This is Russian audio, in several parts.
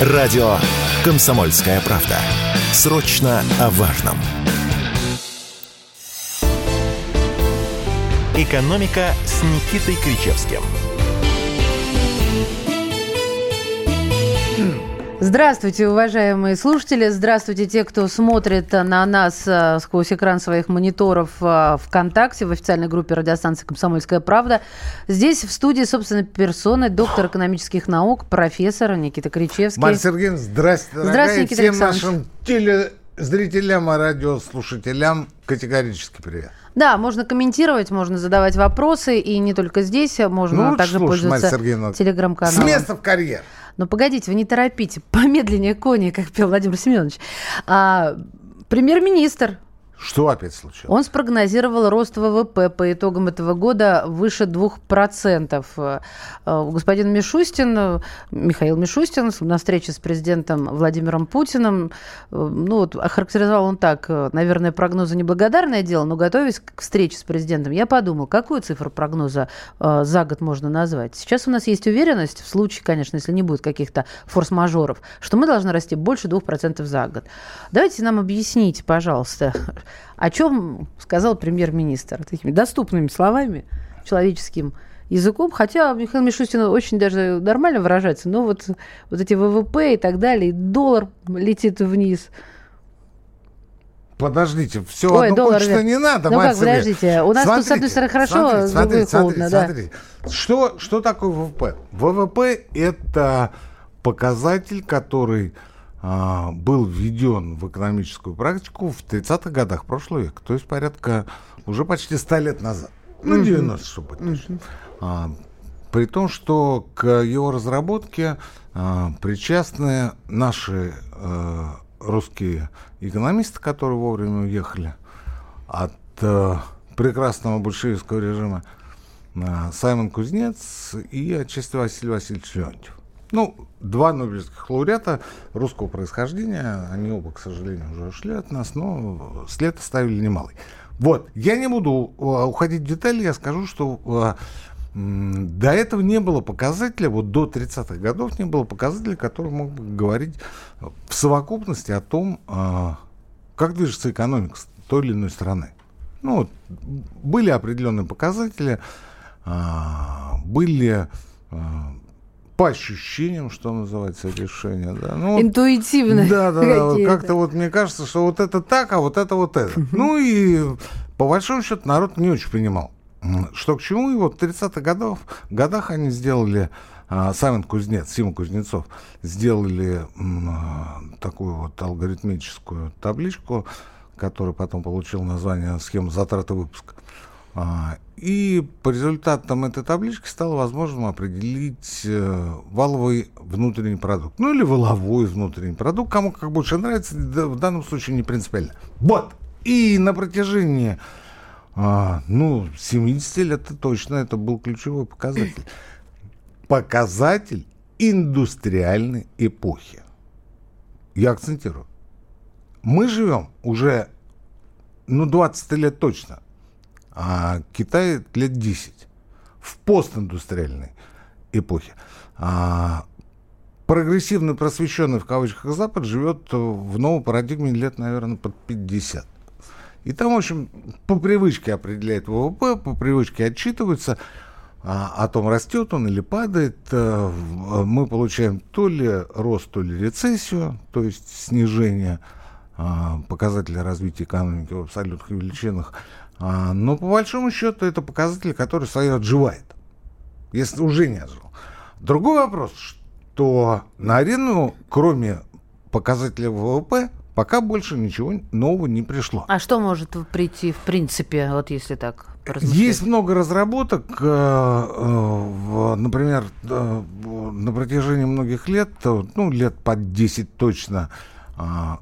Радио «Комсомольская правда». Срочно о важном. «Экономика» с Никитой Кричевским – Здравствуйте, уважаемые слушатели. Здравствуйте, те, кто смотрит на нас э, сквозь экран своих мониторов э, ВКонтакте в официальной группе радиостанции «Комсомольская правда». Здесь в студии, собственно, персоны, доктор экономических наук, профессор Никита Кричевский. Мария Сергеевна, здравствуйте, Здравствуйте, Никита всем нашим телезрителям, и радиослушателям категорически привет. Да, можно комментировать, можно задавать вопросы, и не только здесь, можно ну, также слушай, пользоваться телеграм-каналом. С места в карьер. Но погодите, вы не торопите, помедленнее кони, как пел Владимир Семенович. А, премьер-министр что опять случилось? Он спрогнозировал рост ВВП по итогам этого года выше 2%. Э, господин Мишустин, Михаил Мишустин на встрече с президентом Владимиром Путиным, э, ну вот охарактеризовал он так, э, наверное, прогнозы неблагодарное дело, но готовясь к встрече с президентом, я подумал, какую цифру прогноза за год можно назвать. Сейчас у нас есть уверенность, в случае, конечно, если не будет каких-то форс-мажоров, что мы должны расти больше 2% за год. Давайте нам объясните, пожалуйста, о чем сказал премьер-министр такими доступными словами, человеческим языком, хотя Михаил Мишустин очень даже нормально выражается, но вот, вот эти ВВП и так далее, и доллар летит вниз. Подождите, все Ой, одно доллар, что не надо, Ну как, подождите, у нас смотрите, тут, с одной стороны, хорошо, с другой холодно. Смотрите, да. Что, что такое ВВП? ВВП – это показатель, который был введен в экономическую практику в 30-х годах прошлого века, то есть порядка уже почти 100 лет назад. Ну, 90, чтобы быть точным. А, при том, что к его разработке а, причастны наши а, русские экономисты, которые вовремя уехали от а, прекрасного большевистского режима, а, Саймон Кузнец и отчасти Василий Васильевич Леонтьев. Ну, два нобелевских лауреата русского происхождения, они оба, к сожалению, уже ушли от нас, но след оставили немалый. Вот, я не буду а, уходить в детали, я скажу, что а, до этого не было показателя, вот до 30-х годов не было показателя, который мог бы говорить в совокупности о том, а, как движется экономика той или иной страны. Ну, были определенные показатели, были по ощущениям, что называется, решение. Да? Ну, Интуитивно. Да, да, да. Как-то вот мне кажется, что вот это так, а вот это вот это. Ну и по большому счету народ не очень понимал, что к чему. И вот в 30-х годов, годах они сделали а, Саймон Кузнец, Сима Кузнецов, сделали а, такую вот алгоритмическую табличку, которая потом получила название «Схема затраты выпуска». А, и по результатам этой таблички стало возможным определить э, валовый внутренний продукт. Ну или воловой внутренний продукт, кому как больше нравится, в данном случае не принципиально. Вот. И на протяжении а, ну, 70 лет это точно это был ключевой показатель. Показатель индустриальной эпохи. Я акцентирую. Мы живем уже, ну, 20 лет точно а Китай лет 10 в постиндустриальной эпохе. А прогрессивный, просвещенный в кавычках Запад живет в новой парадигме лет, наверное, под 50. И там, в общем, по привычке определяет ВВП, по привычке отчитывается а, о том, растет он или падает. А, мы получаем то ли рост, то ли рецессию, то есть снижение а, показателя развития экономики в абсолютных величинах. А, но по большому счету это показатель, который свое отживает, если уже не отжил. Другой вопрос, что на арену, кроме показателя ВВП, пока больше ничего нового не пришло. А что может прийти в принципе, вот если так Есть много разработок, э, э, например, э, на протяжении многих лет, ну, лет под 10 точно,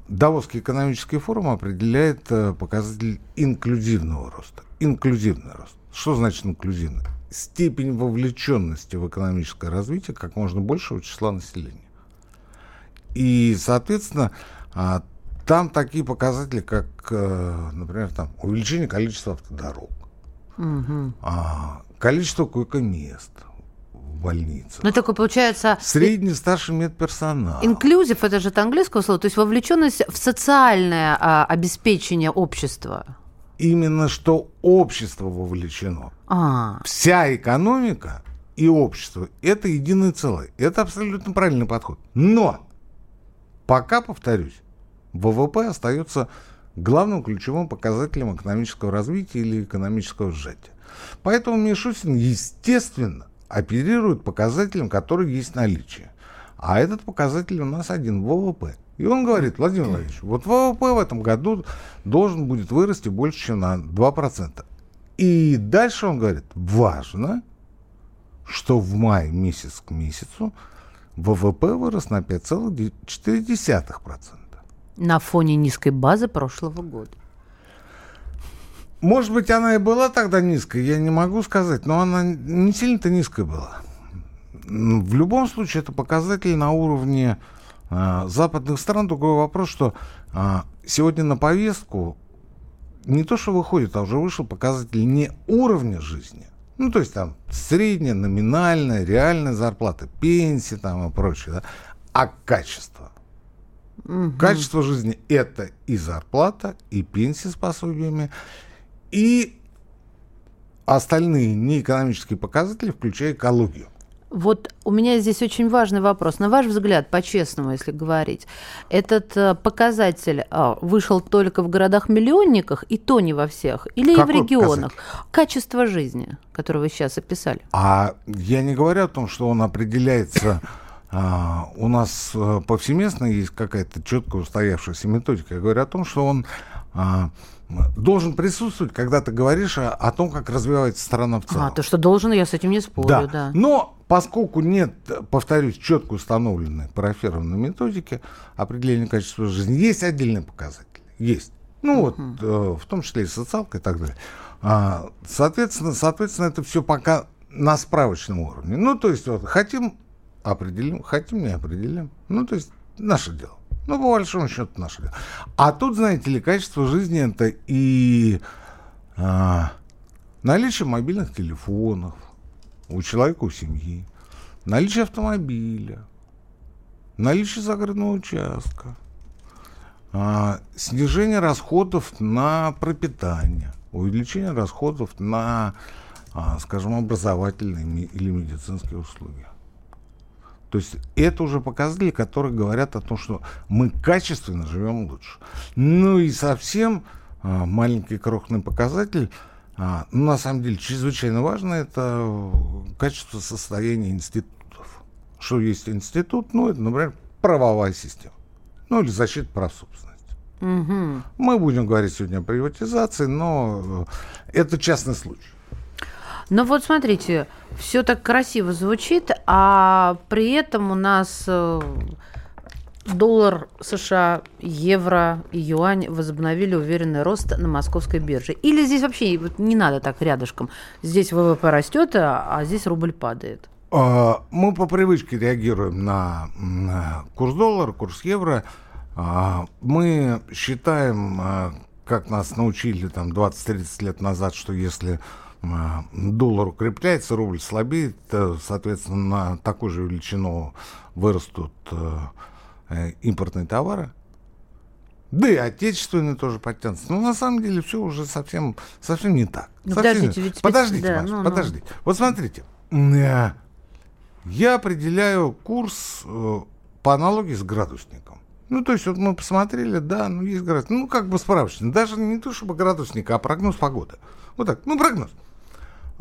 Давосский экономический форум определяет э, показатель инклюзивного роста. Инклюзивный рост. Что значит инклюзивный? Степень вовлеченности в экономическое развитие как можно большего числа населения. И, соответственно, а, там такие показатели, как, э, например, там, увеличение количества автодорог, угу. количество койко-мест, больницах. Ну, такое получается... Средний старший медперсонал. Инклюзив, это же от английского слова, то есть вовлеченность в социальное а, обеспечение общества. Именно что общество вовлечено. А. Вся экономика и общество – это единое целое. Это абсолютно правильный подход. Но пока, повторюсь, ВВП остается главным ключевым показателем экономического развития или экономического сжатия. Поэтому Мишустин, естественно, оперирует показателем, который есть наличие. А этот показатель у нас один – ВВП. И он говорит, Владимир Владимирович, вот ВВП в этом году должен будет вырасти больше, чем на 2%. И дальше он говорит, важно, что в мае месяц к месяцу ВВП вырос на 5,4%. На фоне низкой базы прошлого года. Может быть, она и была тогда низкой, я не могу сказать, но она не сильно-то низкая была. В любом случае, это показатель на уровне э, западных стран. Другой вопрос, что э, сегодня на повестку не то, что выходит, а уже вышел показатель не уровня жизни, ну, то есть там средняя, номинальная, реальная зарплата, пенсии там и прочее, да, а качество. Угу. Качество жизни – это и зарплата, и пенсии с пособиями, и остальные неэкономические показатели, включая экологию. Вот у меня здесь очень важный вопрос. На ваш взгляд, по-честному, если говорить, этот э, показатель а, вышел только в городах-миллионниках, и то не во всех, или Какой и в регионах? Показатель? Качество жизни, которое вы сейчас описали. А я не говорю о том, что он определяется... Uh, у нас uh, повсеместно есть какая-то четко устоявшаяся методика. Я говорю о том, что он uh, должен присутствовать, когда ты говоришь о, о том, как развивается страна в целом. А, то, что должен, я с этим не спорю, да. да. Но поскольку нет, повторюсь, четко установленной парафированной методики определения качества жизни, есть отдельные показатели. Есть. Ну вот, э, в том числе и социалка и так далее. А, соответственно, соответственно, это все пока на справочном уровне. Ну, то есть, вот, хотим определим, хотим не определим. Ну, то есть, наше дело. Ну, по большому счету, наше дело. А тут, знаете ли, качество жизни это и а, наличие мобильных телефонов у человека, у семьи, наличие автомобиля, наличие загородного участка, а, снижение расходов на пропитание, увеличение расходов на, а, скажем, образовательные или медицинские услуги. То есть это уже показатели, которые говорят о том, что мы качественно живем лучше. Ну и совсем а, маленький крохотный показатель, а, ну, на самом деле чрезвычайно важно, это качество состояния институтов. Что есть институт? Ну, это, например, правовая система. Ну, или защита прав собственности. Угу. Мы будем говорить сегодня о приватизации, но э, это частный случай. Ну вот смотрите, все так красиво звучит, а при этом у нас э, доллар США, евро и юань возобновили уверенный рост на московской бирже. Или здесь вообще не надо так рядышком. Здесь ВВП растет, а, а здесь рубль падает. А, мы по привычке реагируем на, курс доллара, курс евро. А, мы считаем, как нас научили там 20-30 лет назад, что если а, доллар укрепляется, рубль слабеет, соответственно, на такую же величину вырастут э, э, импортные товары. Да и отечественные тоже подтянутся. Но на самом деле все уже совсем, совсем не так. Ну, совсем подождите, не... ведь... Подождите, да, Маш, ну, подождите. Ну. Вот смотрите. Э, я определяю курс по аналогии с градусником. Ну, то есть, вот мы посмотрели, да, ну, есть градусник. Ну, как бы справочник. Даже не то, чтобы градусник, а прогноз погоды. Вот так, ну, прогноз.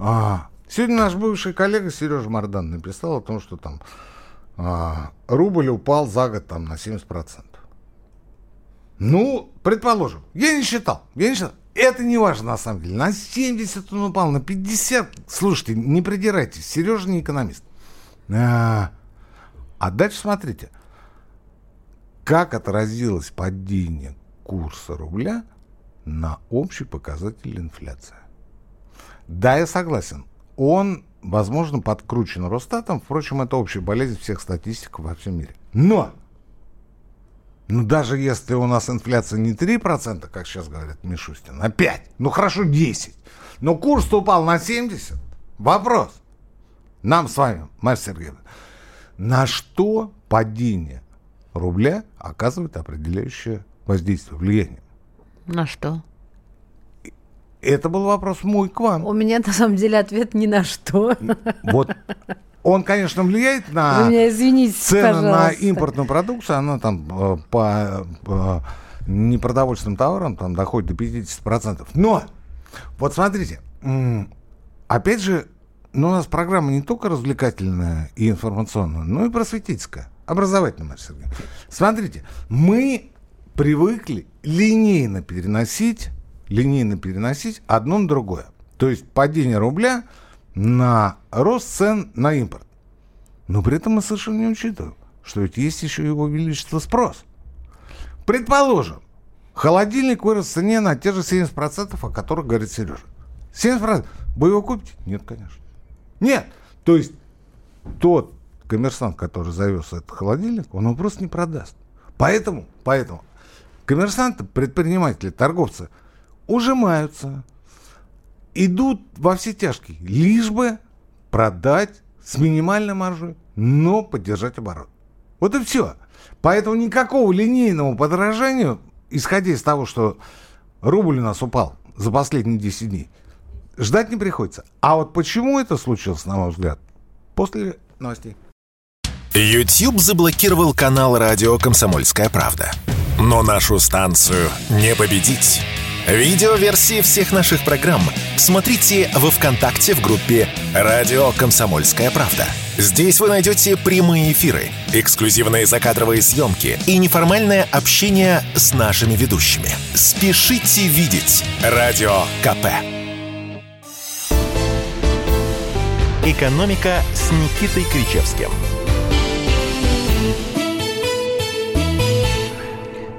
А, сегодня наш бывший коллега Сережа Мардан написал о том, что там а, рубль упал за год там на 70%. Ну, предположим, я не считал, я не считал. Это не важно на самом деле. На 70 он упал, на 50. Слушайте, не придирайтесь, Сережа не экономист. А, а дальше смотрите, как отразилось падение курса рубля на общий показатель инфляции. Да, я согласен. Он, возможно, подкручен Росстатом. Впрочем, это общая болезнь всех статистиков во всем мире. Но! Ну, даже если у нас инфляция не 3%, как сейчас говорят Мишустин, а 5, ну хорошо 10, но курс упал на 70, вопрос. нам с вами, Марья Сергеевна, на что падение рубля оказывает определяющее воздействие, влияние? На что? Это был вопрос мой к вам. У меня на самом деле ответ ни на что. Вот он, конечно, влияет на Вы меня извините, цены на пожалуйста. импортную продукцию, она там э, по, по непродовольственным товарам там доходит до 50%. Но, вот смотрите, опять же, ну, у нас программа не только развлекательная и информационная, но и просветительская, образовательная, Марья Сергеевна. Смотрите, мы привыкли линейно переносить, линейно переносить одно на другое. То есть падение рубля на рост цен на импорт. Но при этом мы совершенно не учитываем, что ведь есть еще его величество спрос. Предположим, холодильник вырос в цене на те же 70%, о которых говорит Сережа. 70%. Вы его купите? Нет, конечно. Нет. То есть тот коммерсант, который завез этот холодильник, он его просто не продаст. Поэтому, поэтому коммерсанты, предприниматели, торговцы ужимаются, идут во все тяжкие, лишь бы продать с минимальной маржой, но поддержать оборот. Вот и все. Поэтому никакого линейного подорожания, исходя из того, что рубль у нас упал за последние 10 дней, ждать не приходится. А вот почему это случилось, на мой взгляд, после новостей. YouTube заблокировал канал радио «Комсомольская правда». Но нашу станцию не победить. Видеоверсии всех наших программ смотрите во ВКонтакте в группе «Радио Комсомольская правда». Здесь вы найдете прямые эфиры, эксклюзивные закадровые съемки и неформальное общение с нашими ведущими. Спешите видеть «Радио КП». «Экономика» с Никитой Кричевским.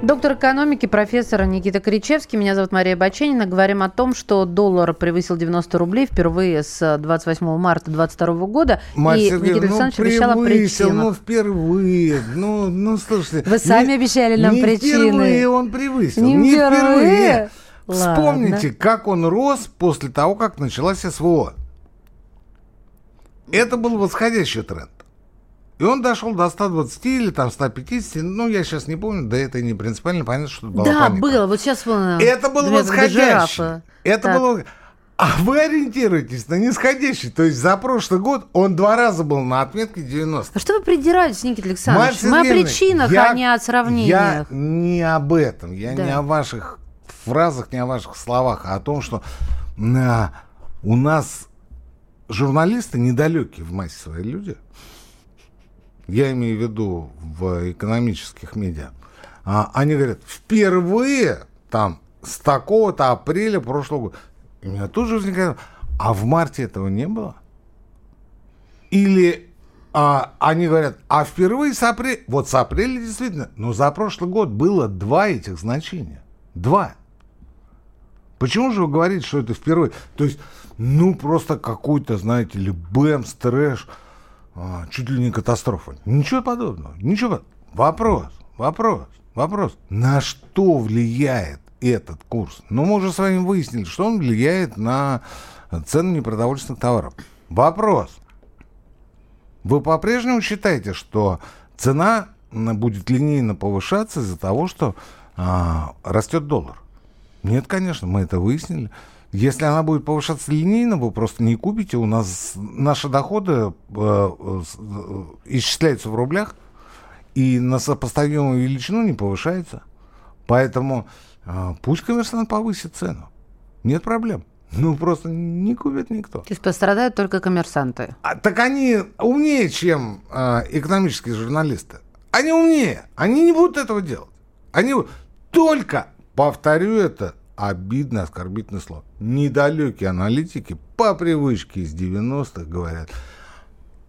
Доктор экономики, профессор Никита Кричевский. Меня зовут Мария Баченина. Говорим о том, что доллар превысил 90 рублей впервые с 28 марта 2022 года. Марья и Сергеевна, Никита ну, Александрович обещал о причинах. ну, впервые. Ну, ну, слушайте. Вы сами обещали нам не причины. впервые он превысил. Не Не, впервые? впервые. Ладно. Вспомните, как он рос после того, как началась СВО. Это был восходящий тренд. И он дошел до 120 или там 150, ну, я сейчас не помню, да это не принципиально, понятно, что это была Да, паника. было. Вот сейчас вон, Это был Дмитрий восходящий. Жирафа. Это Так. было... А вы ориентируетесь на нисходящий. То есть за прошлый год он два раза был на отметке 90. А что вы придираетесь, Никита Александрович? Мы о причинах, я- а не о Я сравнениях. не об этом, я Да. не о ваших фразах, не о ваших словах, а о том, что а, у нас журналисты недалекие в массе своей люди. Я имею в виду в экономических медиа. А, они говорят, впервые там с такого-то апреля прошлого года. И у меня тут же возникает, а в марте этого не было? Или а, они говорят, а впервые с апреля, вот с апреля действительно, но за прошлый год было два этих значения. Два. Почему же вы говорите, что это впервые? То есть, ну, просто какой-то, знаете ли, бэмс, трэш, а, чуть ли не катастрофа. Ничего подобного. Ничего. Вопрос, вопрос, вопрос. На что влияет этот курс? Ну, мы уже с вами выяснили, что он влияет на цены непродовольственных товаров. Вопрос. Вы по-прежнему считаете, что цена будет линейно повышаться из-за того, что а, растет доллар? Нет, конечно, мы это выяснили. Если она будет повышаться линейно, вы просто не купите. У нас наши доходы э, э, исчисляются в рублях и на сопоставимую величину не повышается. Поэтому э, пусть коммерсант повысит цену. Нет проблем. Ну, просто не купит никто. То есть пострадают только коммерсанты. А, так они умнее, чем э, экономические журналисты. Они умнее. Они не будут этого делать. Они только, повторю это, обидное, оскорбительное слово. Недалекие аналитики по привычке из 90-х говорят,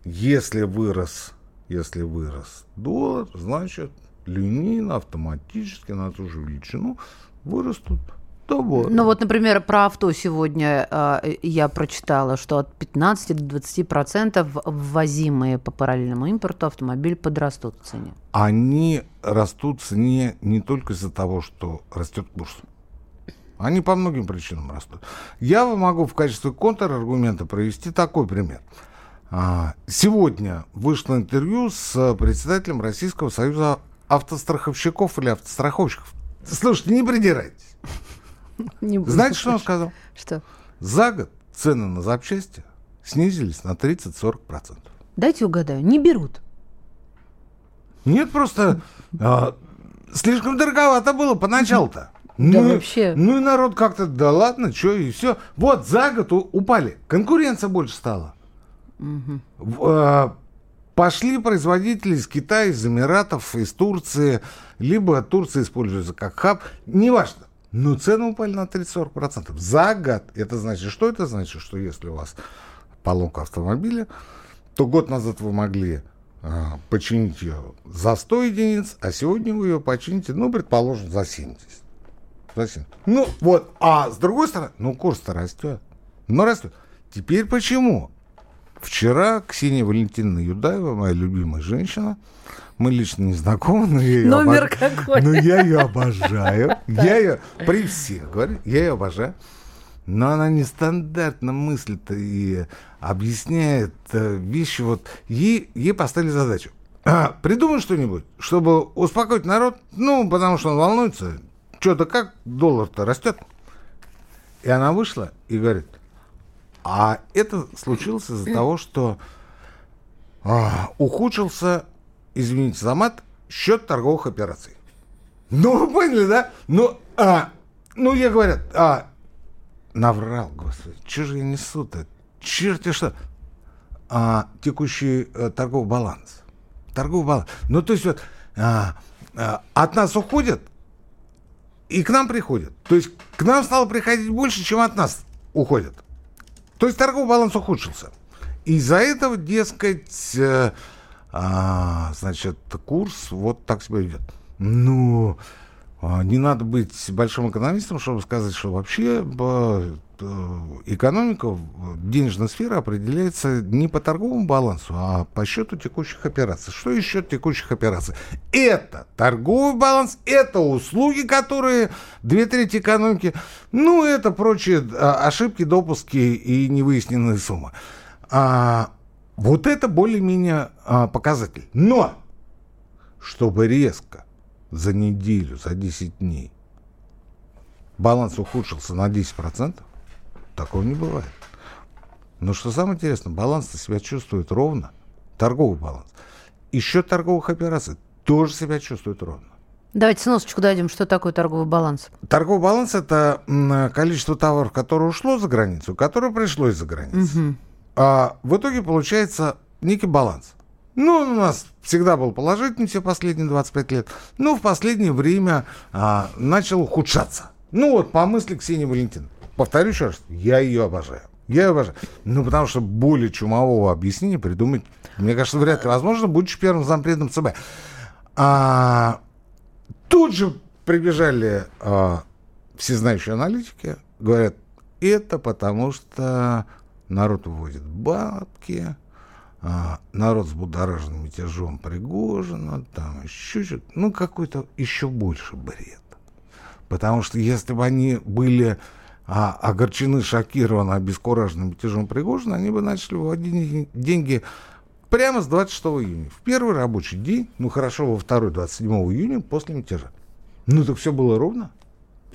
если вырос, если вырос доллар, значит, линейно, автоматически на ту же величину вырастут товары. Ну вот, например, про авто сегодня э, я прочитала, что от 15 до 20 процентов ввозимые по параллельному импорту автомобили подрастут в цене. они растут в цене не только из-за того, что растет курс. Они по многим причинам растут. Я могу в качестве контраргумента провести такой пример. А, сегодня вышло интервью с председателем Российского союза автостраховщиков или автостраховщиков. Слушайте, не придирайтесь. Не Знаете, что он сказал? Что? За год цены на запчасти снизились на 30-40%. Дайте угадаю, не берут. Нет, просто а, слишком дороговато было поначалу-то. Да ну, вообще. Ну и народ как-то, да ладно, что и все. Вот за год упали. Конкуренция больше стала. Угу. А, пошли производители из Китая, из Эмиратов, из Турции, либо Турция используется как хаб, неважно. Но цены упали на 30-40%. За год. Это значит, что это значит? Что если у вас поломка автомобиля, то год назад вы могли а, починить ее за 100 единиц, а сегодня вы ее почините, ну, предположим, за 70. 70. Ну, вот. А с другой стороны, ну, курс-то растет. Но растет. Теперь почему? Вчера Ксения Валентиновна Юдаева, моя любимая женщина, мы лично не знакомы, но я ее, Номер обож... какой? но я ее обожаю. Я ее при всех говорю, я ее обожаю. Но она нестандартно мыслит и объясняет э, вещи. Вот ей, ей поставили задачу. Придумай что-нибудь, чтобы успокоить народ. Ну, потому что он волнуется. Что-то как доллар-то растет. И она вышла и говорит, а это случилось из-за того, что а, ухудшился, извините за мат, счет торговых операций. Ну, вы поняли, да? Ну, а, ну, я говорю, а, наврал, господи, что же я несу-то? Черти что? А, текущий а, торговый баланс. Торговый баланс. Ну, то есть вот а, а, от нас уходят и к нам приходят. То есть к нам стало приходить больше, чем от нас уходят. То есть торговый баланс ухудшился. Из-за этого, дескать, э, а, значит, курс вот так себя ведет. Ну, а, не надо быть большим экономистом, чтобы сказать, что вообще э, экономика, денежная сфера определяется не по торговому балансу, а по счету текущих операций. Что счет текущих операций? Это торговый баланс, это услуги, которые две трети экономики, ну, это прочие а, ошибки, допуски и невыясненные суммы. А, вот это более-менее а, показатель. Но, чтобы резко за неделю, за 10 дней баланс ухудшился на 10%, такого не бывает. Но что самое интересное, баланс себя чувствует ровно, торговый баланс. И счет торговых операций тоже себя чувствует ровно. Давайте сносочку дадим, что такое торговый баланс. Торговый баланс – это количество товаров, которое ушло за границу, которое пришло из-за границы. Угу. А в итоге получается некий баланс. Ну, у нас всегда был положительный все последние 25 лет, но в последнее время а, начал ухудшаться. Ну вот, по мысли Ксении Валентиновны. Повторю еще раз, я ее обожаю. Я ее обожаю. Ну, потому что более чумового объяснения придумать, мне кажется, вряд ли возможно, будучи первым зампредом ЦБ. А, тут же прибежали а, всезнающие аналитики, говорят, это потому что народ выводит бабки, а, народ с будораженным мятежом Пригожина, там еще что-то, ну, какой-то еще больше бред. Потому что если бы они были а, огорчены, шокированы, обескуражены мятежом Пригожина, они бы начали выводить деньги прямо с 26 июня. В первый рабочий день, ну хорошо, во второй, 27 июня, после мятежа. Ну так все было ровно.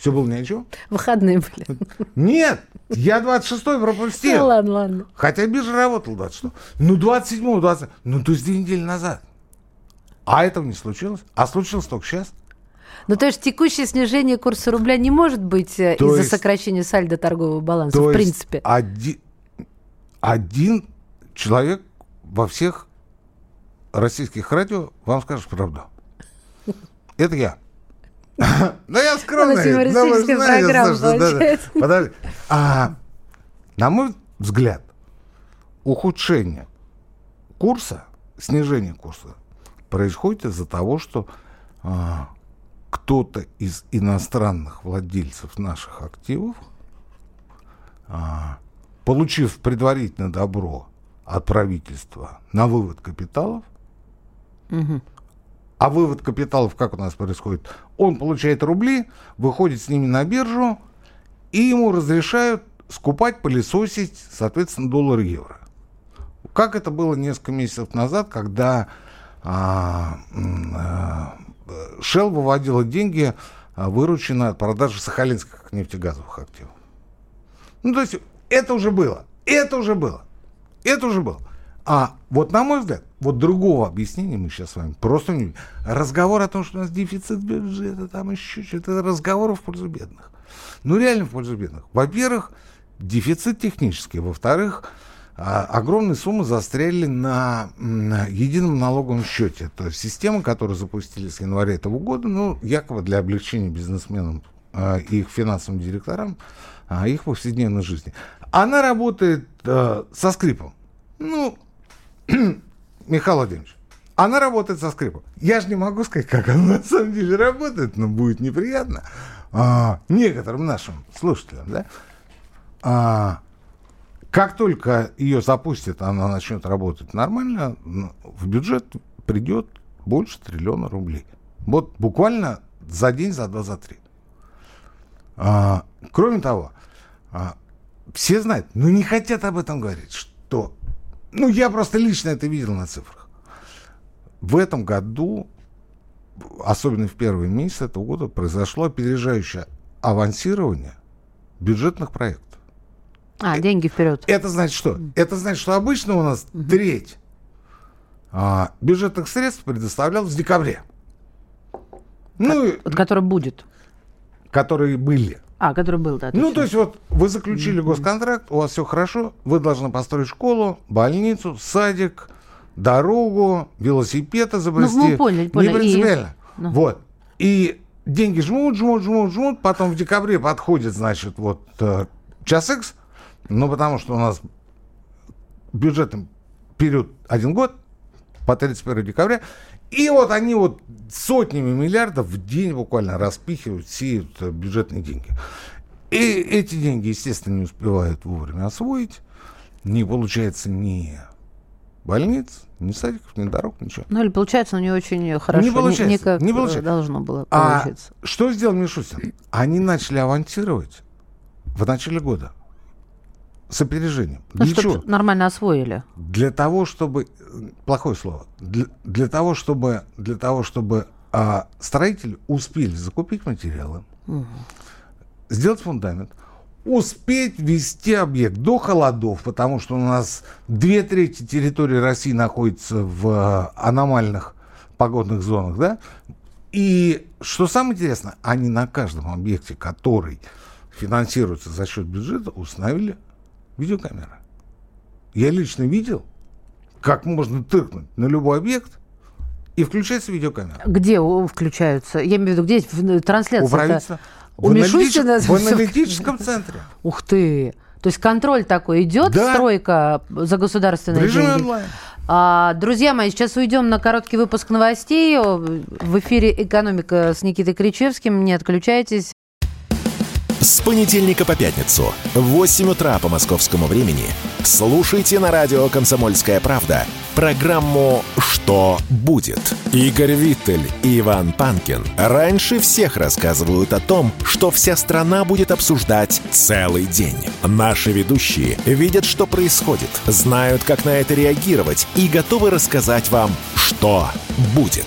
Все было ни о чем? Выходные были. Нет, я 26-й пропустил. Ну, ладно, ладно. Хотя биржа работал 26 Ну, 27 20 Ну, то есть две недели назад. А этого не случилось. А случилось только сейчас. Ну, то есть текущее снижение курса рубля не может быть э, из-за сокращения сальда торгового баланса, то в принципе. Один, один человек во всех российских радио вам скажет правду. Это я. Ну, я скромный. Ну, вы знаете, Подожди. А, на мой взгляд, ухудшение курса, снижение курса происходит из-за того, что а, кто-то из иностранных владельцев наших активов, а, получив предварительное добро от правительства на вывод капиталов, угу. А вывод капиталов как у нас происходит? Он получает рубли, выходит с ними на биржу, и ему разрешают скупать, пылесосить, соответственно, доллар и евро. как это было несколько месяцев назад, когда а, а, Shell выводила деньги, а, вырученные от продажи сахалинских нефтегазовых активов. Ну, то есть это уже было. Это уже было. Это уже было. А вот, на мой взгляд, вот другого объяснения мы сейчас с вами просто не Разговор о том, что у нас дефицит бюджета, там еще что-то, это разговор в пользу бедных. Ну, реально в пользу бедных. Во-первых, дефицит технический. Во-вторых, а, огромные суммы застряли на, едином налоговом счете. То есть система, которую запустили с января этого года, ну, якобы для облегчения бизнесменам э, и их финансовым директорам э, их повседневной жизни. Она работает э, со скрипом. Ну, Михаил Владимирович, она работает со скрипом. Я же не могу сказать, как она на самом деле работает, но будет неприятно а, некоторым нашим слушателям, да? А, как только ее запустят, она начнет работать нормально, в бюджет придет больше триллиона рублей. Вот буквально за день, за два, за три. А, кроме того, а, все знают, но не хотят об этом говорить, что... Ну, я просто лично это видел на цифрах. В этом году, особенно в первые месяцы этого года, произошло опережающее авансирование бюджетных проектов. А, деньги вперед. Это значит что? Это значит, что обычно у нас угу. треть а, бюджетных средств предоставлялась в декабре. Ну, Ко- который будет. Которые были. А, который был, да. Ну, то есть вот вы заключили mm-hmm. госконтракт, у вас все хорошо, вы должны построить школу, больницу, садик, дорогу, велосипед изобрести. Ну, мы поняли, поняли. Не принципиально. И... Ну. Вот. И деньги жмут, жмут, жмут, жмут, потом в декабре подходит, значит, вот э, час X, ну, потому что у нас бюджетный период один год, по 31 декабря, и вот они вот сотнями миллиардов в день буквально распихивают, сеют бюджетные деньги. И эти деньги, естественно, не успевают вовремя освоить. Не получается ни больниц, ни садиков, ни дорог, ничего. Ну или получается, но не очень хорошо. Не получается. Не, не как не получается. должно было получиться. А что сделал Мишустин? Они начали авантировать в начале года с опережением. Ну, для чего? Нормально освоили. Для того, чтобы плохое слово. Для, для того, чтобы для того, чтобы а, строители успели закупить материалы, угу. сделать фундамент, успеть вести объект до холодов, потому что у нас две трети территории России находится в а, аномальных погодных зонах, да? И что самое интересное, они на каждом объекте, который финансируется за счет бюджета, установили видеокамера. Я лично видел, как можно тыркнуть на любой объект, и включается видеокамера. Где включаются? Я имею в виду, где в трансляции? У правительства. У в, Мишустина? в аналитическом центре. Ух ты! То есть контроль такой идет, да. стройка за государственные в деньги. онлайн. А, друзья мои, сейчас уйдем на короткий выпуск новостей. В эфире «Экономика» с Никитой Кричевским. Не отключайтесь. С понедельника по пятницу в 8 утра по московскому времени слушайте на радио «Комсомольская правда» программу «Что будет?». Игорь Виттель и Иван Панкин раньше всех рассказывают о том, что вся страна будет обсуждать целый день. Наши ведущие видят, что происходит, знают, как на это реагировать и готовы рассказать вам, что будет.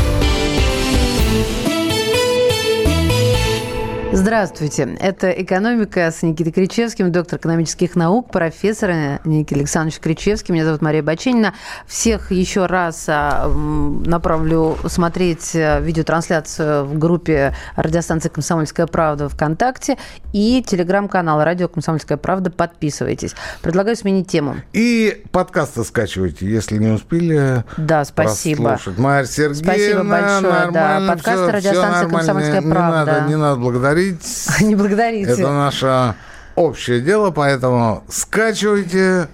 Здравствуйте. Это «Экономика» с Никитой Кричевским, доктор экономических наук, профессор Никита Александрович Кричевский. Меня зовут Мария Баченина. Всех еще раз а, направлю смотреть а, видеотрансляцию в группе радиостанции «Комсомольская правда» ВКонтакте и телеграм-канал «Радио Комсомольская правда». Подписывайтесь. Предлагаю сменить тему. И подкасты скачивайте, если не успели Да, спасибо. Прослушать. Марья Сергеевна, Спасибо большое. Да, подкасты радиостанции «Комсомольская правда». Не надо, не надо благодарить благодарить. Не благодарите. Это наше общее дело, поэтому скачивайте,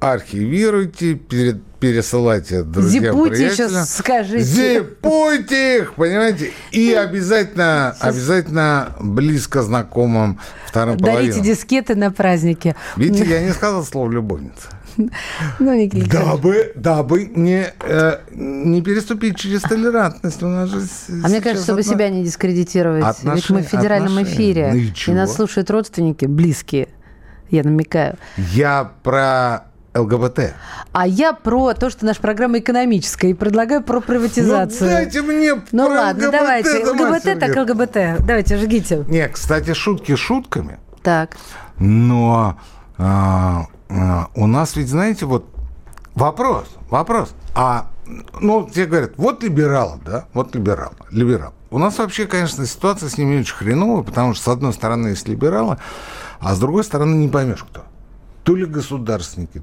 архивируйте, перед, пересылайте друзьям, Зипуйте приятелям. сейчас скажите. Зипуйте их, понимаете? И обязательно, обязательно близко знакомым вторым Дарите половинам. дискеты на праздники. Видите, я не сказал слово «любовница». Ну, Николаевич. Дабы, дабы не, э, не переступить через толерантность. У нас же А мне кажется, чтобы одна- себя не дискредитировать. Ведь мы Отношения- в федеральном отношения. эфире. Ну и и нас слушают родственники, близкие. Я намекаю. Я про ЛГБТ. А я про то, что наша программа экономическая, и предлагаю про приватизацию. Ну, дайте мне Ну про ладно, ЛГБТ, давайте. да, ЛГБТ так. ЛГБТ. Давайте, жгите. Не, кстати, шутки шутками, Так. но а, у нас ведь, знаете, вот вопрос, вопрос. А, ну, тебе говорят, вот либерал, да, вот либерал, либерал. У нас вообще, конечно, ситуация с ними очень хреновая, потому что, с одной стороны, есть либералы, а с другой стороны, не поймешь кто. То ли государственники,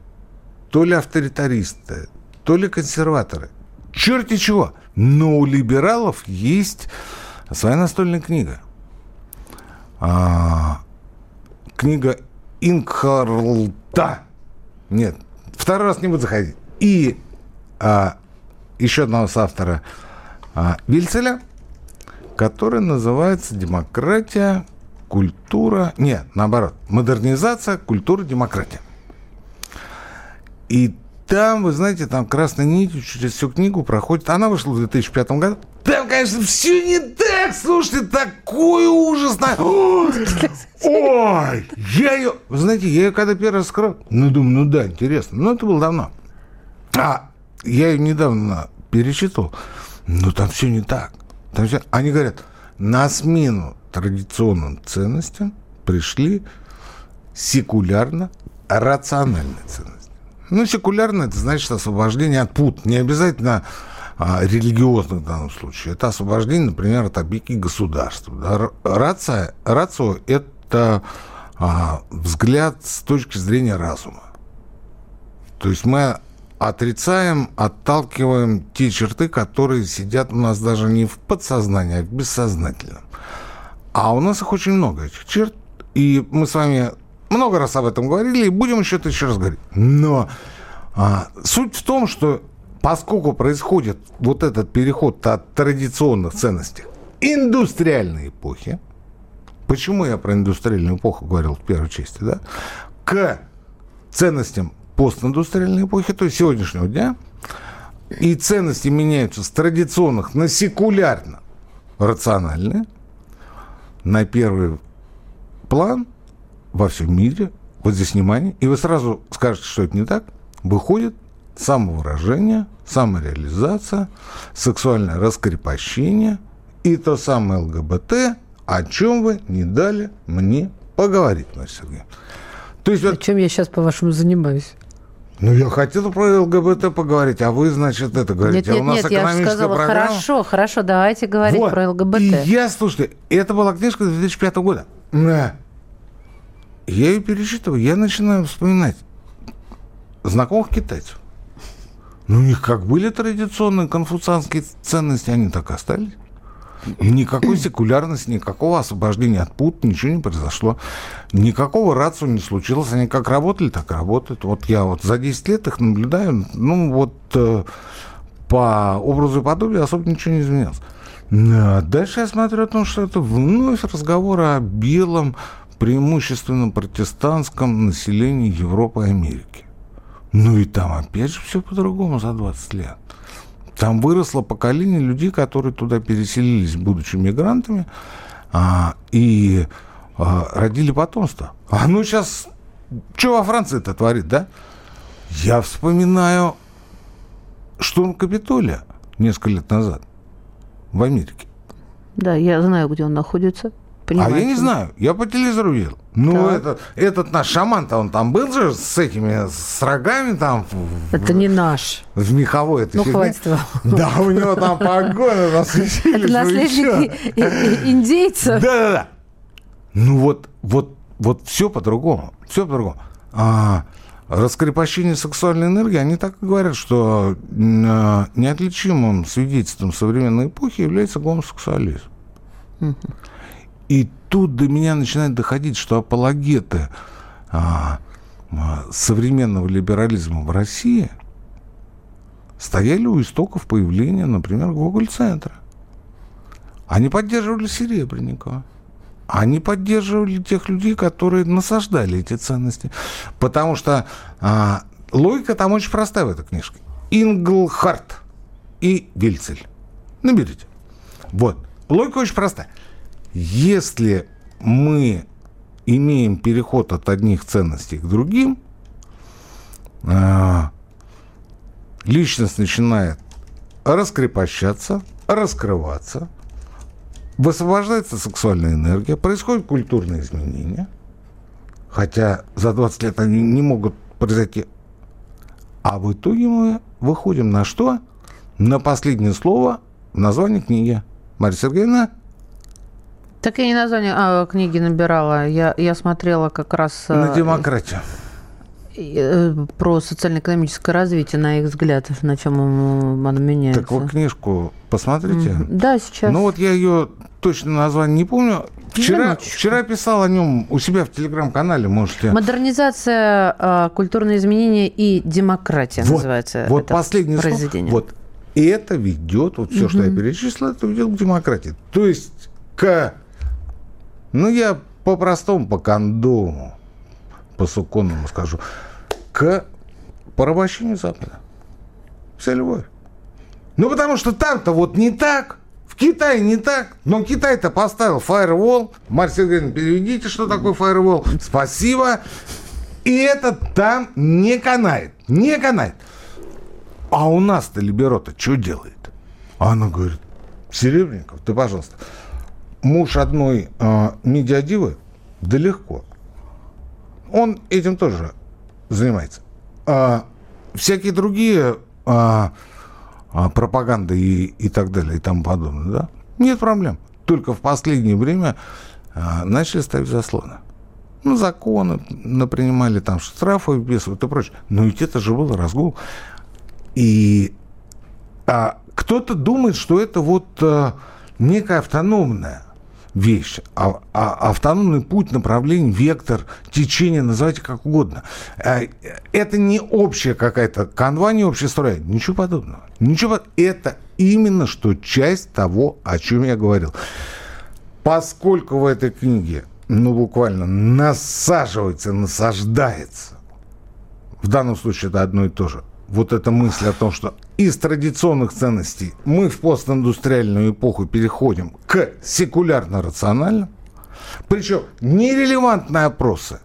то ли авторитаристы, то ли консерваторы. Черти чего. Но у либералов есть своя настольная книга. А, книга Инкхарлта. Нет, второй раз не буду заходить. И а, еще одного соавтора а, Вильцеля, который называется «Демократия, культура...» Нет, наоборот, «Модернизация, культура, демократия». И там, вы знаете, там красной нитью через всю книгу проходит... Она вышла в 2005 году. Там, конечно, все не так. Слушайте, такой ужас. Ой, я ее... Вы знаете, я ее когда первый раз скрыл, ну, думаю, ну да, интересно. Но это было давно. А я ее недавно перечитывал. Но там все не так. Там всё- Они говорят, на смену традиционным ценностям пришли секулярно-рациональные ценности. Ну, секулярно это значит освобождение от пут. Не обязательно религиозных в данном случае. Это освобождение, например, от опеки государства. Рация, рацио – это а, взгляд с точки зрения разума. То есть мы отрицаем, отталкиваем те черты, которые сидят у нас даже не в подсознании, а в бессознательном. А у нас их очень много, этих черт. И мы с вами много раз об этом говорили, и будем еще еще раз говорить. Но а, суть в том, что поскольку происходит вот этот переход от традиционных ценностей индустриальной эпохи, почему я про индустриальную эпоху говорил в первой части, да, к ценностям постиндустриальной эпохи, то есть сегодняшнего дня, и ценности меняются с традиционных на секулярно рациональные, на первый план во всем мире, вот здесь внимание, и вы сразу скажете, что это не так, выходит самовыражение, самореализация, сексуальное раскрепощение и то самое ЛГБТ, о чем вы не дали мне поговорить, Мария Сергеевна. То есть вот Чем я сейчас, по-вашему, занимаюсь? ну, я хотел про ЛГБТ поговорить, а вы, значит, это говорите. Нет, а у нет, нас нет, я же сказала, программа. хорошо, хорошо, давайте говорить Вот. про ЛГБТ. И я, слушайте, это была книжка 2005 года. Да. Я ее перечитываю, я начинаю вспоминать знакомых китайцев. Ну, у них как были традиционные конфуцианские ценности, они так и остались. Никакой секулярности, никакого освобождения от пут, ничего не произошло. Никакого рацию не случилось. Они как работали, так и работают. Вот я вот за 10 лет их наблюдаю. Ну, вот э, по образу и подобию особо ничего не изменилось. Да, дальше я смотрю о том, что это вновь разговор о белом, преимущественно протестантском населении Европы и Америки. Ну и там опять же все по-другому за 20 лет. Там выросло поколение людей, которые туда переселились, будучи мигрантами, а, и а, родили потомство. А ну сейчас, что во Франции это творит, да? Я вспоминаю штурм Капитолия несколько лет назад в Америке. Да, я знаю, где он находится. А я Понимаете? не знаю, я по телевизору видел. Ну, Так. этот, этот наш шаман-то, он там был же с этими, с рогами там в, Это не наш. в меховой этой Ну, фигне. хватит. Да, у него там погоны насветились. Это наследник и- и- индейцев. Да-да-да. Ну вот, вот, вот все по-другому. Все по-другому. А, раскрепощение сексуальной энергии, они так и говорят, что а, неотличимым свидетельством современной эпохи является гомосексуализм. И тут до меня начинает доходить, что апологеты а, а, современного либерализма в России стояли у истоков появления, например, Гоголь-центра. Они поддерживали Серебренникова. Они поддерживали тех людей, которые насаждали эти ценности. Потому что а, логика там очень простая в этой книжке. Инглхарт и Вильцель. Наберите. Вот. Логика очень простая. Если мы имеем переход от одних ценностей к другим, а, личность начинает раскрепощаться, раскрываться, высвобождается сексуальная энергия, происходят культурные изменения, хотя за 20 лет они не могут произойти. А в итоге мы выходим на что? На последнее слово в названии книги. Мария Сергеевна? Так я не название а, книги набирала. Я, я смотрела как раз... На э, демократию. Э, про социально-экономическое развитие, на их взгляд, на чем оно меняется. Так вы книжку посмотрите. Да, сейчас. Ну вот я ее точно название не помню. Вчера, вчера писал о нем у себя в телеграм-канале, можете. Модернизация, э, культурные изменения и демократия вот, называется. Вот это последнее произведение. Слово, вот и это ведет, вот все, угу. что я перечислил, это ведет к демократии. То есть к ну, я по-простому, по кондому, по суконному скажу, к порабощению Запада. Вся любовь. Ну, потому что там-то вот не так. В Китае не так. Но Китай-то поставил фаервол. Марья Сергеевна, переведите, что такое фаервол. Спасибо. И это там не канает. Не канает. А у нас-то Либерота что делает? Она говорит, Серебренников, ты, пожалуйста, муж одной э, медиадивы, да легко. Он этим тоже занимается. А всякие другие а, а, пропаганды и, и так далее и тому подобное, да? Нет проблем. Только в последнее время а, начали ставить заслоны. Ну, законы напринимали, там штрафы выписывают и прочее. Но ведь это же был разгул. И а, кто-то думает, что это вот а, некая автономная вещь. А, а, автономный путь, направление, вектор, течение, называйте как угодно. А, это не общая какая-то канва, не общая строя. Ничего подобного. Ничего. Это именно что часть того, о чем я говорил. Поскольку в этой книге, ну, буквально насаживается, насаждается, в данном случае это одно и то же, вот эта мысль о том, что из традиционных ценностей. Мы в постиндустриальную эпоху переходим к секулярно-рациональным, причем нерелевантные опросы,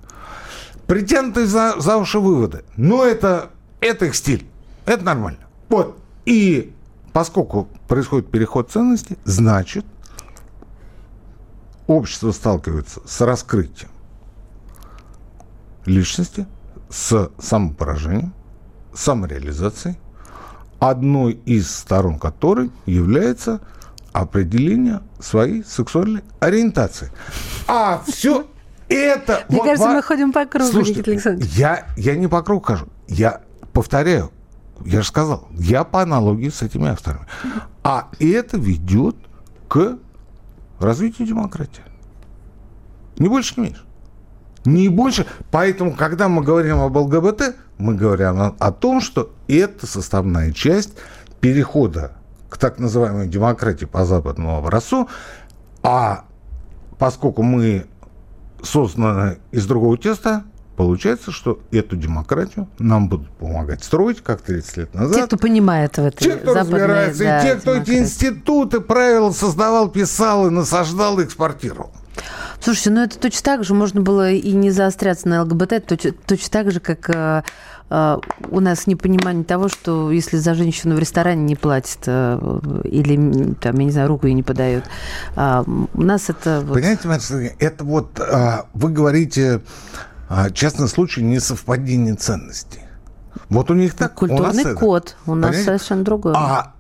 притянутые за, за уши выводы, но это, это их стиль, это нормально. Вот, и поскольку происходит переход ценностей, значит, общество сталкивается с раскрытием личности, с самопоражением, самореализацией, одной из сторон которой является определение своей сексуальной ориентации. А все это... Мне вот, кажется, во... мы ходим по кругу, Слушайте, я, я не по кругу хожу. Я повторяю, я же сказал, я по аналогии с этими авторами. А это ведет к развитию демократии. Не больше, не меньше. Не больше. Поэтому, когда мы говорим об ЛГБТ, мы говорим о, о том, что это составная часть перехода к так называемой демократии по западному образцу, а поскольку мы созданы из другого теста, получается, что эту демократию нам будут помогать строить, как 30 лет назад. Те, кто понимает в этой Те, кто разбирается, да, и те, кто демократии. эти институты, правила создавал, писал и насаждал, и экспортировал. Слушайте, ну это точно так же, можно было и не заостряться на ЛГБТ, точно, точно так же, как э, э, у нас непонимание того, что если за женщину в ресторане не платят э, или, там, я не знаю, руку ей не подают, э, у нас это... Вот... Понимаете, Мария это вот э, вы говорите, э, частный случай несовпадения ценностей. Вот у них так, Культурный у нас код, это. у нас Понимаете? совершенно другой. А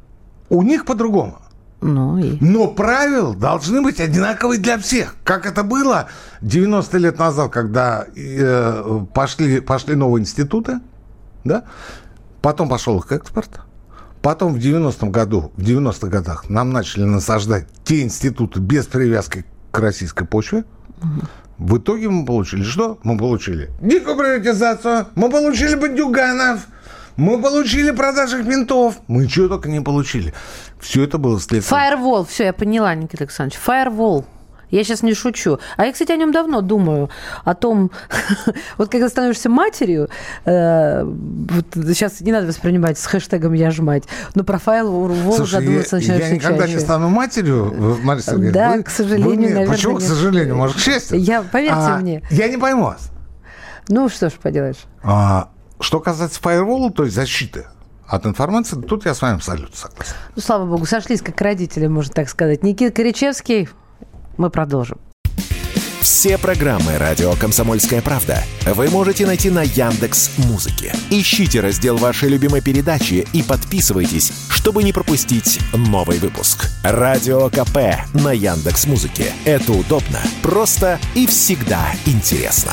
у них по-другому. Ну, и... Но правила должны быть одинаковые для всех. Как это было 90 лет назад, когда э, пошли, пошли новые институты, да? потом пошел их экспорт, потом в 90-м году, в 90-х годах нам начали насаждать те институты без привязки к российской почве. Угу. В итоге мы получили что? Мы получили дикую приватизацию, мы получили бандюганов, мы получили продажи ментов. Мы чего только не получили. Все это было следствием. Фаервол. Все, я поняла, Никита Александрович. Фаервол. Я сейчас не шучу. А я, кстати, о нем давно думаю. О том, вот когда становишься матерью, э, вот сейчас не надо воспринимать с хэштегом «я ж мать», но про файл Вол задуматься я, я никогда чаще. не стану матерью, Мария Сергеевна. Да, вы, к сожалению, мне, наверное, Почему, нет. к сожалению? Может, к счастью? Я, поверьте а, мне. Я не пойму вас. Ну, что ж поделаешь. А, что касается фаервола, то есть защиты, от информации, тут я с вами абсолютно согласен. Ну, слава богу, сошлись как родители, можно так сказать. Никита Коричевский, мы продолжим. Все программы радио Комсомольская правда вы можете найти на Яндекс Музыке. Ищите раздел вашей любимой передачи и подписывайтесь, чтобы не пропустить новый выпуск. Радио КП на Яндекс Музыке. Это удобно, просто и всегда интересно.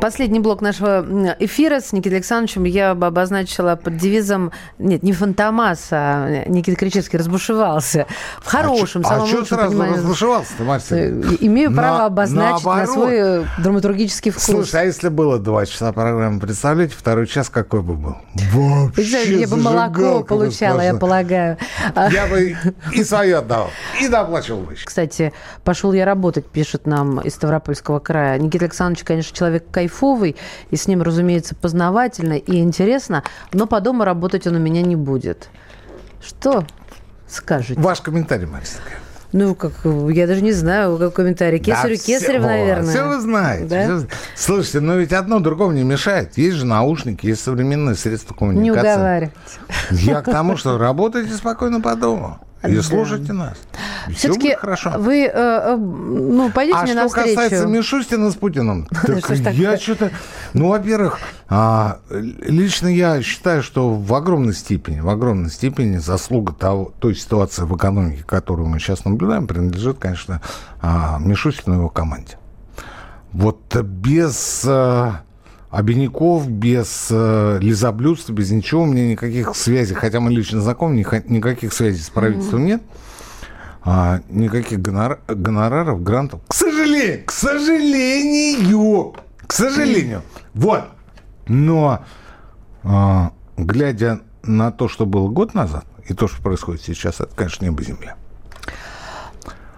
Последний блок нашего эфира с Никитой Александровичем я бы обозначила под девизом, нет, не Фантомас, а Никита Кричевский разбушевался. В хорошем, а самом а лучшем сразу понимании. разбушевался-то, Марсель? Э, Имею На- право обозначить на наоборот. свой э, драматургический вкус. Слушай, а если было два часа программы, представляете, второй час какой бы был? Вообще я бы молоко получала, я полагаю. А, Я бы и свое отдал, и доплачивал бы. Кстати, пошел я работать, пишет нам из Ставропольского края. Никита Александрович, конечно, человек кайфовый, и с ним, разумеется, познавательно и интересно, но по дому работать он у меня не будет. Что скажете? Ваш комментарий, Марисовка. Ну, как, я даже не знаю, какой комментарий. Кесарю Кесарева, наверное. Все вы знаете. Да? всё- Слушайте, но ведь одно другому не мешает. Есть же наушники, есть современные средства Не коммуникации. уговаривайте. Я к тому, что работайте спокойно по дому. И Да. слушайте нас. Все Все-таки хорошо. вы, э, э, ну, пойдите А мне что навстречу. касается Мишустина с Путиным, так Что я что-то... Ну, во-первых, а, лично я считаю, что в огромной степени, в огромной степени заслуга того, той ситуации в экономике, которую мы сейчас наблюдаем, принадлежит, конечно, а, Мишустину и его команде. Вот без э, обиняков, без э, лизоблюдства, без ничего, у меня никаких связей, хотя мы лично знакомы, ника- никаких связей с правительством нет. А, никаких гонор- гонораров, грантов. К сожалению, к сожалению, к сожалению. Вот. Но, а, глядя на то, что было год назад, и то, что происходит сейчас, это, конечно, небо земля.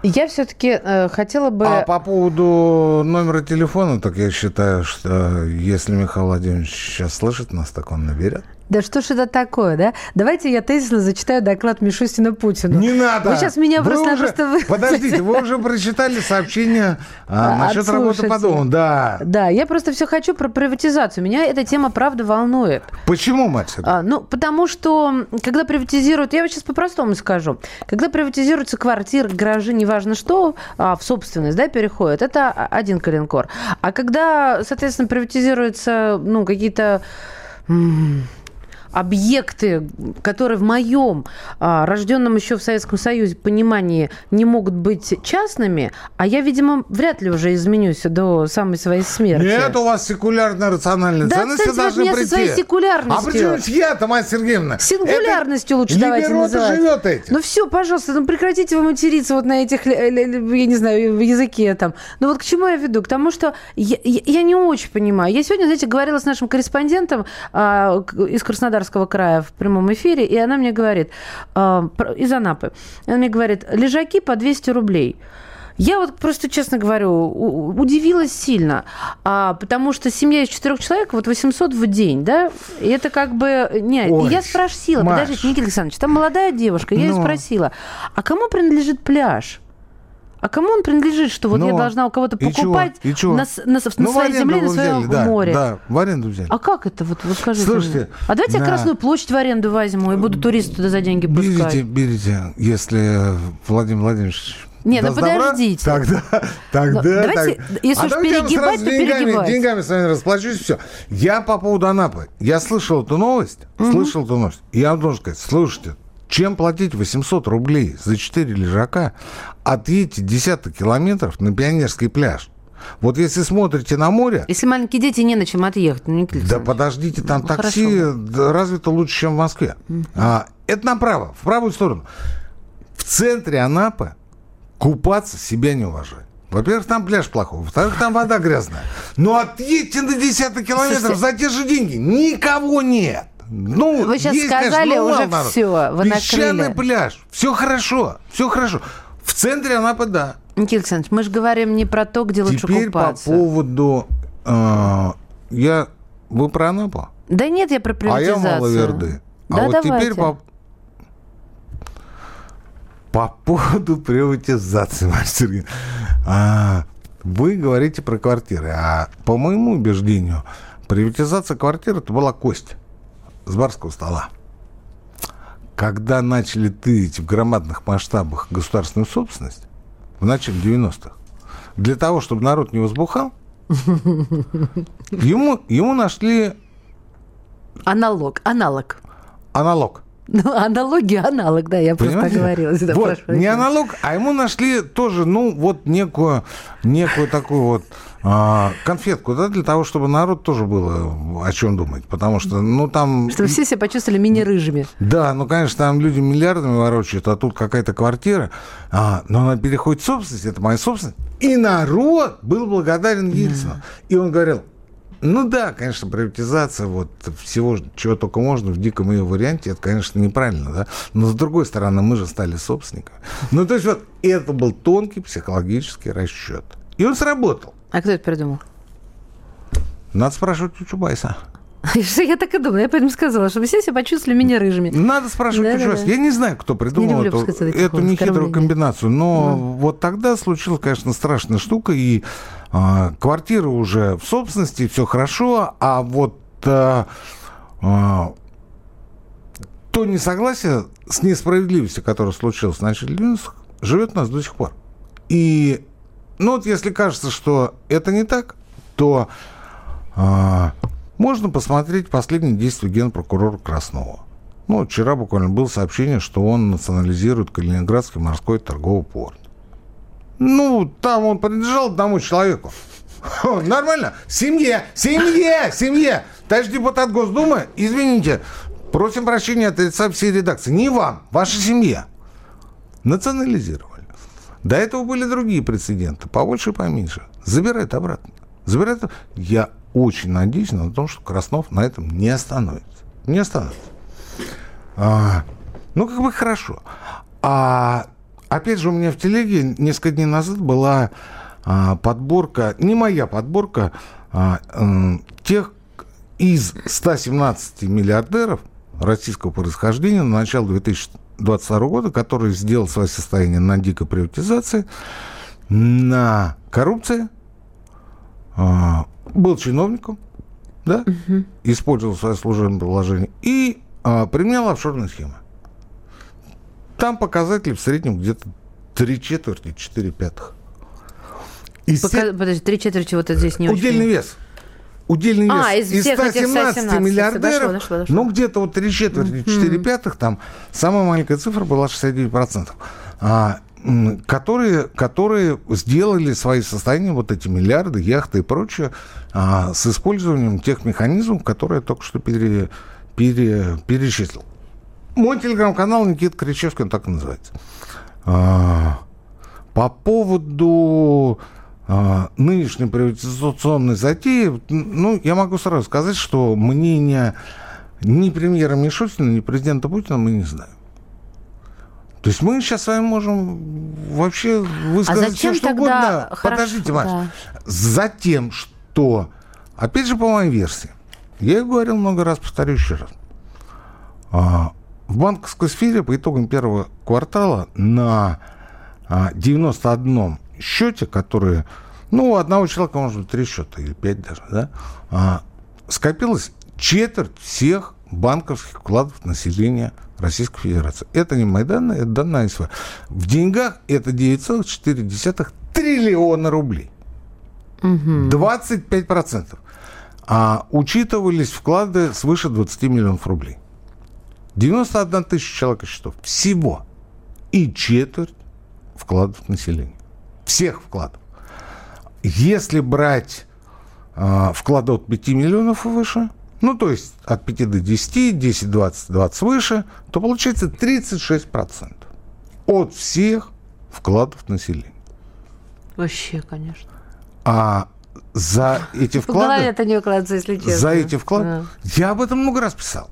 Я все-таки хотела бы... А по поводу номера телефона, так я считаю, что если Михаил Владимирович сейчас слышит нас, так он наберет. Да что ж это такое, да? Давайте я тезисно зачитаю доклад Мишустина Путину. Не надо! Вы сейчас меня Вы просто-напросто... уже- Подождите, вы уже прочитали сообщение а, А, насчет от работы по дому. Да. Да, я просто все хочу про приватизацию. Меня эта тема, правда, волнует. Почему, мать? А, ну, потому что, когда приватизируют, я вот сейчас по-простому скажу, когда приватизируются квартиры, гаражи, неважно что, а, в собственность, да, переходят, это один коленкор. А когда, соответственно, приватизируются, ну, какие-то объекты, которые в моем а, рожденном еще в Советском Союзе понимании не могут быть частными, а я, видимо, вряд ли уже изменюсь до самой своей смерти. Нет у вас секулярно рациональные Да ценности от должны со прийти. своей секулярностью. А здесь я-то, мать Сергеевна? Сингулярностью лучше Это давайте Либерота называть. живет этим. Ну все, пожалуйста, ну прекратите вы материться вот на этих, ле- ле- ле- я не знаю, в языке там. Ну вот к чему я веду? К тому, что я, я- я не очень понимаю. Я сегодня, знаете, говорила с нашим корреспондентом а, из Краснодарского края в прямом эфире, и она мне говорит, а, из Анапы, она мне говорит, лежаки по 200 рублей. Я вот просто, честно говорю, удивилась сильно, а, потому что семья из четырех человек, вот 800 в день, да, и это как бы... Не, и Ой, я спросила, Маш. подождите, Никита Александрович, там молодая девушка, я ее Ну. спросила, а кому принадлежит пляж? А кому он принадлежит, что вот я Ну, должна у кого-то и покупать И чего? на, на на Ну, в своей земле, на своем взяли, да, море? Да, в аренду взяли. А как это? Вот, вот скажите Слушайте, мне. А давайте я на- Красную площадь в аренду возьму и буду туристов туда за деньги пускать. Берите, берите, если Владимир Владимирович Не, ну даст добра, подождите. Тогда, тогда, Ну, давайте, если а уж я перегибать, то деньгами, перегибать. деньгами с вами расплачусь, все. Я по поводу Анапы. Я слышал эту новость, слышал эту новость. Я вам должен сказать, слушайте, чем платить 800 рублей за 4 лежака, отъедьте десяток километров на Пионерский пляж. Вот если смотрите на море... Если маленькие дети, не на чем отъехать. Ну, да подождите, там ну, такси хорошо. развито лучше, чем в Москве. Mm-hmm. А, это направо, в правую сторону. В центре Анапы купаться себя не уважать. Во-первых, там пляж плохой. Во-вторых, там вода грязная. Но отъедьте на десяток километров за те же деньги. Никого нет. Ну, Вы сейчас есть, сказали конечно, уже народ. все. Вы Песчаный накрыли. пляж. Все хорошо. Все хорошо. В центре Анапы, да. Никита Александрович, мы же говорим не про то, где лучше Теперь купаться. по поводу... Э, я... Вы про Анапу? Да нет, я про приватизацию. А я Маловерды. А да, вот давайте. теперь по... По поводу приватизации, мастер а, Вы говорите про квартиры. А по моему убеждению, приватизация квартиры это была кость с барского стола. Когда начали тырить в громадных масштабах государственную собственность, в начале 90-х, для того, чтобы народ не возбухал, ему, ему нашли... Аналог, аналог. Аналог. Ну, аналогия, аналог, да, я Понимаете? просто оговорилась. Да, вот, не аналог, а ему нашли тоже, ну, вот некую, некую такую вот а, конфетку, да, для того, чтобы народ тоже было о чем думать. Потому что, ну, там... Чтобы все себя почувствовали мини-рыжими. Да, ну, конечно, там люди миллиардами ворочают, а тут какая-то квартира, а, но она переходит в собственность, это моя собственность. И народ был благодарен Ельцину. Да. И он говорил, ну да, конечно, приватизация вот всего, чего только можно в диком ее варианте, это, конечно, неправильно, да. Но с другой стороны, мы же стали собственниками. Ну, то есть вот это был тонкий психологический расчет. И он сработал. А кто это придумал? Надо спрашивать у Чубайса. Я так и думала, я поэтому сказала, чтобы все себя почувствовали меня рыжими. Надо спрашивать да. Да, да. Я не знаю, кто придумал не эту, эту нехитрую комбинацию, но вот тогда случилась, конечно, страшная штука, и а, квартира уже в собственности, все хорошо, а вот а, а, то несогласие с несправедливостью, которое случилось в начале 90-х, живет у нас до сих пор. И, ну вот если кажется, что это не так, то а, можно посмотреть последние действия генпрокурора Краснова. Ну, вчера буквально было сообщение, что он национализирует Калининградский морской торговый порт. Ну, там он принадлежал одному человеку. Нормально. Семье, семье, семье. Товарищ депутат Госдумы, извините, просим прощения от лица всей редакции. Не вам, ваша семья. Национализировали. До этого были другие прецеденты, побольше и поменьше. Забирает обратно. Забирает. Я очень надеюсь на то, что Краснов на этом не остановится. Не остановится. А, ну, как бы хорошо. А Опять же, у меня в телеге несколько дней назад была а, подборка, не моя подборка, а, а, тех из 117 миллиардеров российского происхождения на начало 2022 года, которые сделал свое состояние на дикой приватизации, на коррупции, а, был чиновником, да, угу. использовал свое служебное положение и а, применял офшорные схемы. Там показатель в среднем где-то три четверти, четыре пятых. Из Пока... се... Подожди, три четверти вот это здесь не Удельный очень... вес. Удельный вес. А, из, из 117, 117 миллиардеров, дошло, дошло, дошло. ну, где-то вот три четверти, четыре mm-hmm. пятых, там самая маленькая цифра была 69%. А, которые, которые сделали свои состояния, вот эти миллиарды, яхты и прочее, а, с использованием тех механизмов, которые я только что пере, пере, перечислил. Мой телеграм-канал Никита Кричевский, он так и называется. А, по поводу а, нынешней приватизационной затеи, ну, я могу сразу сказать, что мнение ни премьера Мишустина, ни президента Путина мы не знаем. То есть мы сейчас с вами можем вообще высказать а все, что угодно. Хорошо, Подождите, Маш. Да. Затем, что, опять же, по моей версии, я и говорил много раз, повторю еще раз, а, в банковской сфере по итогам первого квартала на 91 а, счете, которые, ну, у одного человека может быть три счета или пять даже, да, а, скопилось четверть всех банковских вкладов населения Российской Федерации. Это не мои данные, это данные СВ. В деньгах это 9,4 триллиона рублей. Угу. 25%. А учитывались вклады свыше 20 миллионов рублей. 91 тысяча человек счетов. Всего. И четверть вкладов населения. Всех вкладов. Если брать э, вклады от 5 миллионов и выше, ну, то есть от 5 до 10, 10, 20, 20 выше, то получается 36% от всех вкладов населения. Вообще, конечно. А за эти В вклады... голове это не укладывается, если честно. За эти вклады... Да. Я об этом много раз писал.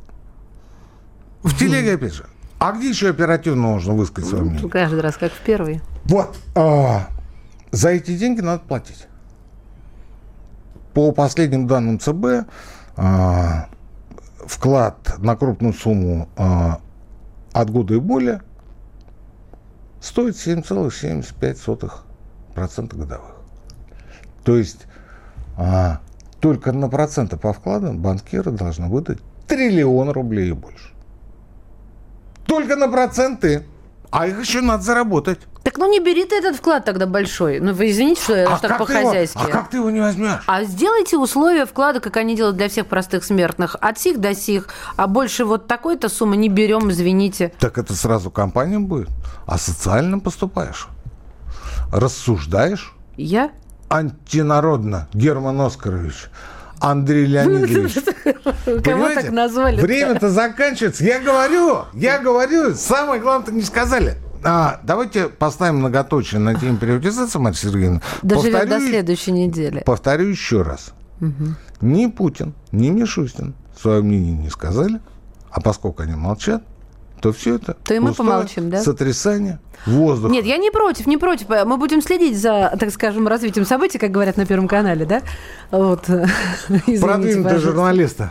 В телеге, опять же. А где еще оперативно можно высказать свое мнение? Каждый раз, как в первый. Вот. а, за эти деньги надо платить. По последним данным ЦБ, а, вклад на крупную сумму а, от года и более стоит 7,75% годовых. То есть а, только на проценты по вкладам банкиры должны выдать триллион рублей и больше. Только на проценты. А их еще надо заработать. Так ну не бери ты этот вклад тогда большой. Ну вы извините, что я А так его- по-хозяйски. а как ты его не возьмешь? А сделайте условия вклада, как они делают для всех простых смертных, от сих до сих, а больше вот такой-то суммы не берем, извините. Так это сразу компаниям будет. А социально поступаешь. Рассуждаешь Я? антинародно, Герман Оскарович. Андрей Леонидович. Кого так назвали? Время-то заканчивается. Я говорю, я говорю, самое главное не сказали. А, давайте поставим многоточие на теме приватизации, Марья Сергеевна. Доживем до Повторю- следующей недели. Повторю еще раз. Ни Путин, ни Мишустин свое мнение не сказали, а поскольку они молчат, то все это То и мы помолчим, да? сотрясание воздуха. Нет, я не против, не против. Мы будем следить за, так скажем, развитием событий, как говорят на Первом канале, да? Вот. Продвинутые журналисты.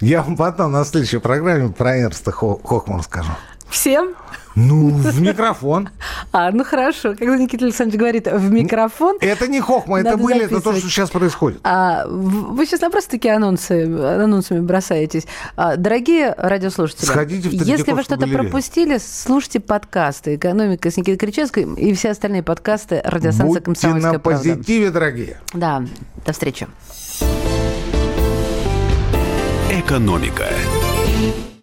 Я вам потом на следующей программе про Эрнста Хо- Хохмана расскажу. Всем? Ну, в микрофон. А, ну хорошо. Когда Никита Александрович говорит в микрофон, Это не Хохма, это были, это то, что сейчас происходит. А, вы сейчас просто такие анонсы, анонсами бросаетесь. А, дорогие радиослушатели, Сходите в если вы что-то галерею. пропустили, слушайте подкасты «Экономика» с Никитой Кричевской и все остальные подкасты радиостанции Будьте «Комсомольская на правда». позитиве, дорогие. Да, до встречи. «Экономика»